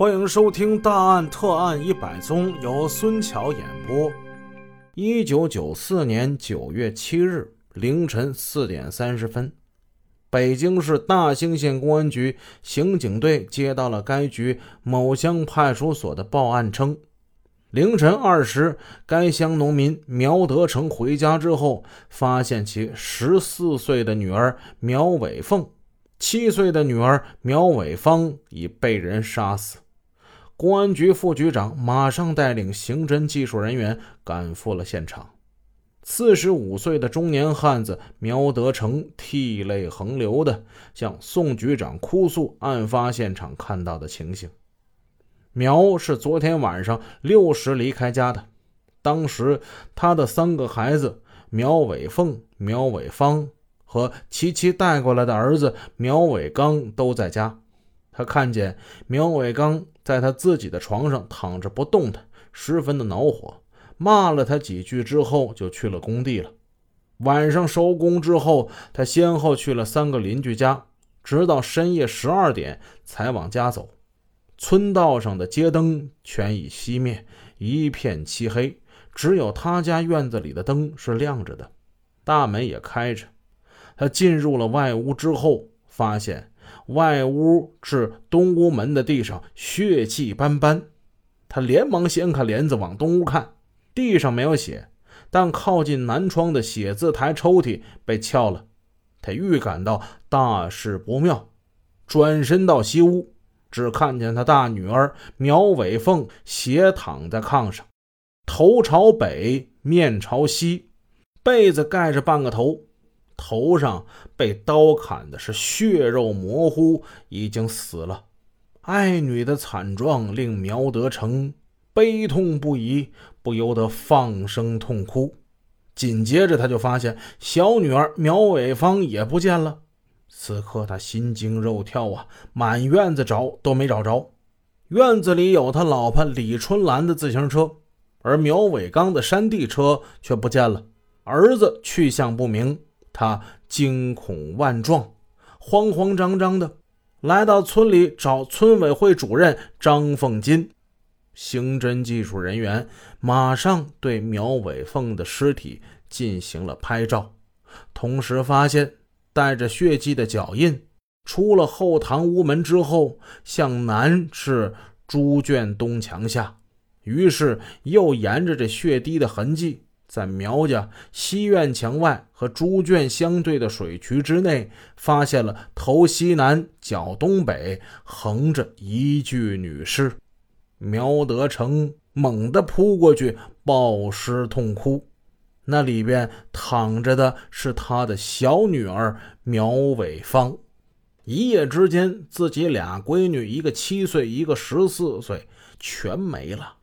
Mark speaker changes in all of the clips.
Speaker 1: 欢迎收听《大案特案一百宗》，由孙桥演播。一九九四年九月七日凌晨四点三十分，北京市大兴县公安局刑警队接到了该局某乡派出所的报案，称凌晨二时，该乡农民苗德成回家之后，发现其十四岁的女儿苗伟凤、七岁的女儿苗伟芳已被人杀死。公安局副局长马上带领刑侦技术人员赶赴了现场。四十五岁的中年汉子苗德成涕泪横流地向宋局长哭诉案发现场看到的情形。苗是昨天晚上六时离开家的，当时他的三个孩子苗伟凤、苗伟芳和其其带过来的儿子苗伟刚都在家。他看见苗伟刚在他自己的床上躺着不动弹，十分的恼火，骂了他几句之后就去了工地了。晚上收工之后，他先后去了三个邻居家，直到深夜十二点才往家走。村道上的街灯全已熄灭，一片漆黑，只有他家院子里的灯是亮着的，大门也开着。他进入了外屋之后，发现。外屋至东屋门的地上血迹斑斑，他连忙掀开帘子往东屋看，地上没有血，但靠近南窗的写字台抽屉被撬了。他预感到大事不妙，转身到西屋，只看见他大女儿苗伟凤斜躺在炕上，头朝北，面朝西，被子盖着半个头。头上被刀砍的是血肉模糊，已经死了。爱女的惨状令苗德成悲痛不已，不由得放声痛哭。紧接着，他就发现小女儿苗伟芳也不见了。此刻他心惊肉跳啊，满院子找都没找着。院子里有他老婆李春兰的自行车，而苗伟刚的山地车却不见了。儿子去向不明。他惊恐万状，慌慌张张的来到村里找村委会主任张凤金。刑侦技术人员马上对苗伟凤的尸体进行了拍照，同时发现带着血迹的脚印，出了后堂屋门之后，向南是猪圈东墙下，于是又沿着这血滴的痕迹。在苗家西院墙外和猪圈相对的水渠之内，发现了头西南、脚东北横着一具女尸。苗德成猛地扑过去，抱尸痛哭。那里边躺着的是他的小女儿苗伟芳。一夜之间，自己俩闺女，一个七岁，一个十四岁，全没了。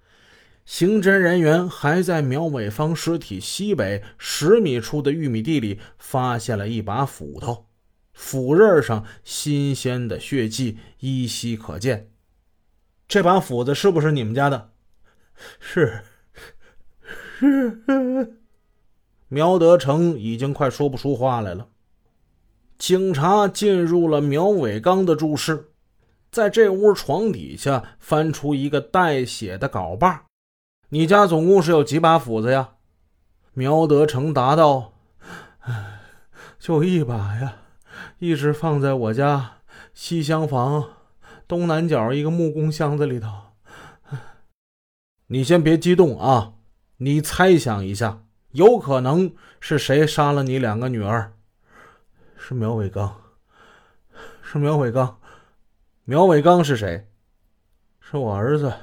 Speaker 1: 刑侦人员还在苗伟芳尸体西北十米处的玉米地里发现了一把斧头，斧刃上新鲜的血迹依稀可见。这把斧子是不是你们家的？
Speaker 2: 是，是。
Speaker 1: 苗德成已经快说不出话来了。警察进入了苗伟刚的住室，在这屋床底下翻出一个带血的镐把。你家总共是有几把斧子呀？
Speaker 2: 苗德成答道：“ 就一把呀，一直放在我家西厢房东南角一个木工箱子里头。”
Speaker 1: 你先别激动啊，你猜想一下，有可能是谁杀了你两个女儿？
Speaker 2: 是苗伟刚，是苗伟刚。
Speaker 1: 苗伟刚是谁？
Speaker 2: 是我儿子，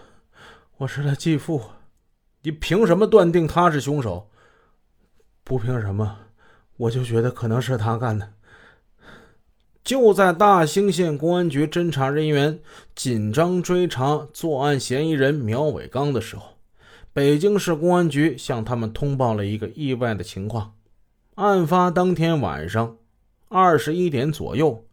Speaker 2: 我是他继父。
Speaker 1: 你凭什么断定他是凶手？
Speaker 2: 不凭什么，我就觉得可能是他干的。
Speaker 1: 就在大兴县公安局侦查人员紧张追查作案嫌疑人苗伟刚的时候，北京市公安局向他们通报了一个意外的情况：案发当天晚上二十一点左右，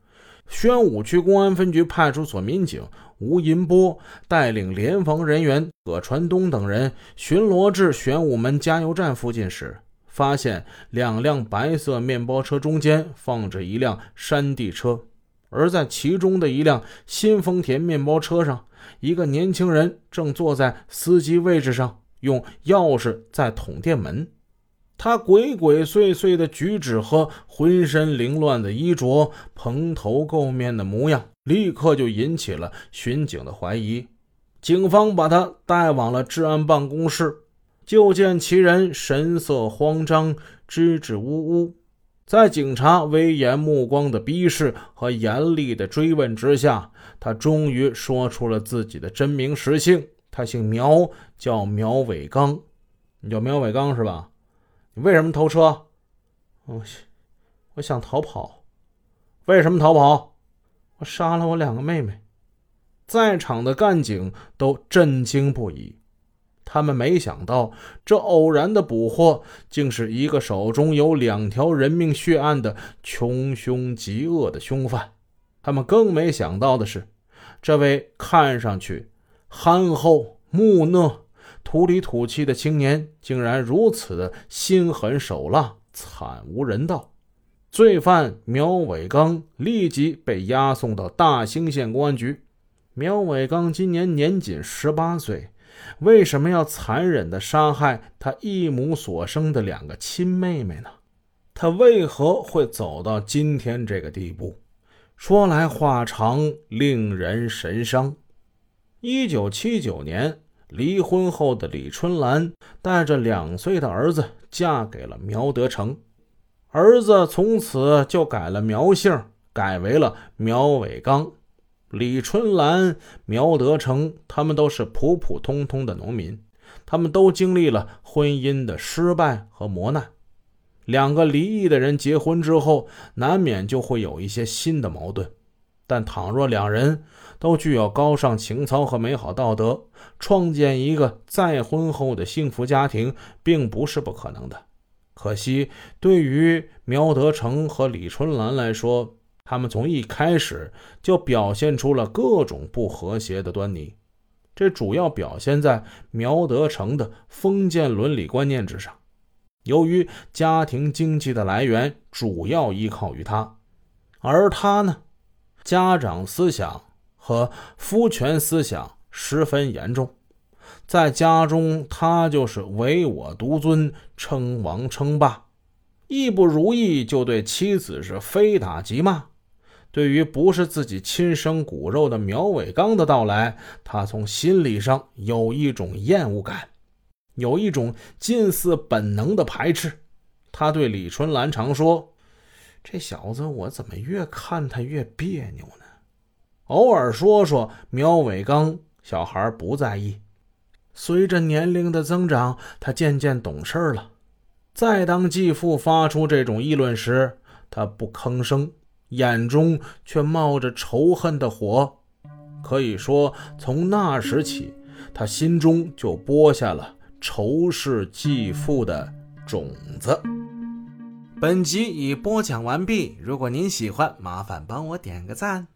Speaker 1: 宣武区公安分局派出所民警。吴银波带领联防人员葛传东等人巡逻至玄武门加油站附近时，发现两辆白色面包车中间放着一辆山地车，而在其中的一辆新丰田面包车上一个年轻人正坐在司机位置上，用钥匙在捅电门。他鬼鬼祟祟的举止和浑身凌乱的衣着、蓬头垢面的模样，立刻就引起了巡警的怀疑。警方把他带往了治安办公室，就见其人神色慌张，支支吾吾。在警察威严目光的逼视和严厉的追问之下，他终于说出了自己的真名实姓。他姓苗，叫苗伟刚。你叫苗伟刚是吧？你为什么偷车？
Speaker 2: 我我想逃跑。
Speaker 1: 为什么逃跑？
Speaker 2: 我杀了我两个妹妹。
Speaker 1: 在场的干警都震惊不已，他们没想到这偶然的捕获，竟是一个手中有两条人命血案的穷凶极恶的凶犯。他们更没想到的是，这位看上去憨厚木讷、土里土气的青年，竟然如此的心狠手辣、惨无人道。罪犯苗伟刚立即被押送到大兴县公安局。苗伟刚今年年仅十八岁，为什么要残忍地杀害他一母所生的两个亲妹妹呢？他为何会走到今天这个地步？说来话长，令人神伤。一九七九年，离婚后的李春兰带着两岁的儿子嫁给了苗德成，儿子从此就改了苗姓，改为了苗伟刚。李春兰、苗德成，他们都是普普通通的农民，他们都经历了婚姻的失败和磨难。两个离异的人结婚之后，难免就会有一些新的矛盾。但倘若两人都具有高尚情操和美好道德，创建一个再婚后的幸福家庭，并不是不可能的。可惜，对于苗德成和李春兰来说，他们从一开始就表现出了各种不和谐的端倪，这主要表现在苗德成的封建伦理观念之上。由于家庭经济的来源主要依靠于他，而他呢，家长思想和夫权思想十分严重，在家中他就是唯我独尊，称王称霸，一不如意就对妻子是非打即骂。对于不是自己亲生骨肉的苗伟刚的到来，他从心理上有一种厌恶感，有一种近似本能的排斥。他对李春兰常说：“这小子，我怎么越看他越别扭呢？”偶尔说说苗伟刚，小孩不在意。随着年龄的增长，他渐渐懂事了。再当继父发出这种议论时，他不吭声。眼中却冒着仇恨的火，可以说，从那时起，他心中就播下了仇视继父的种子。
Speaker 2: 本集已播讲完毕，如果您喜欢，麻烦帮我点个赞。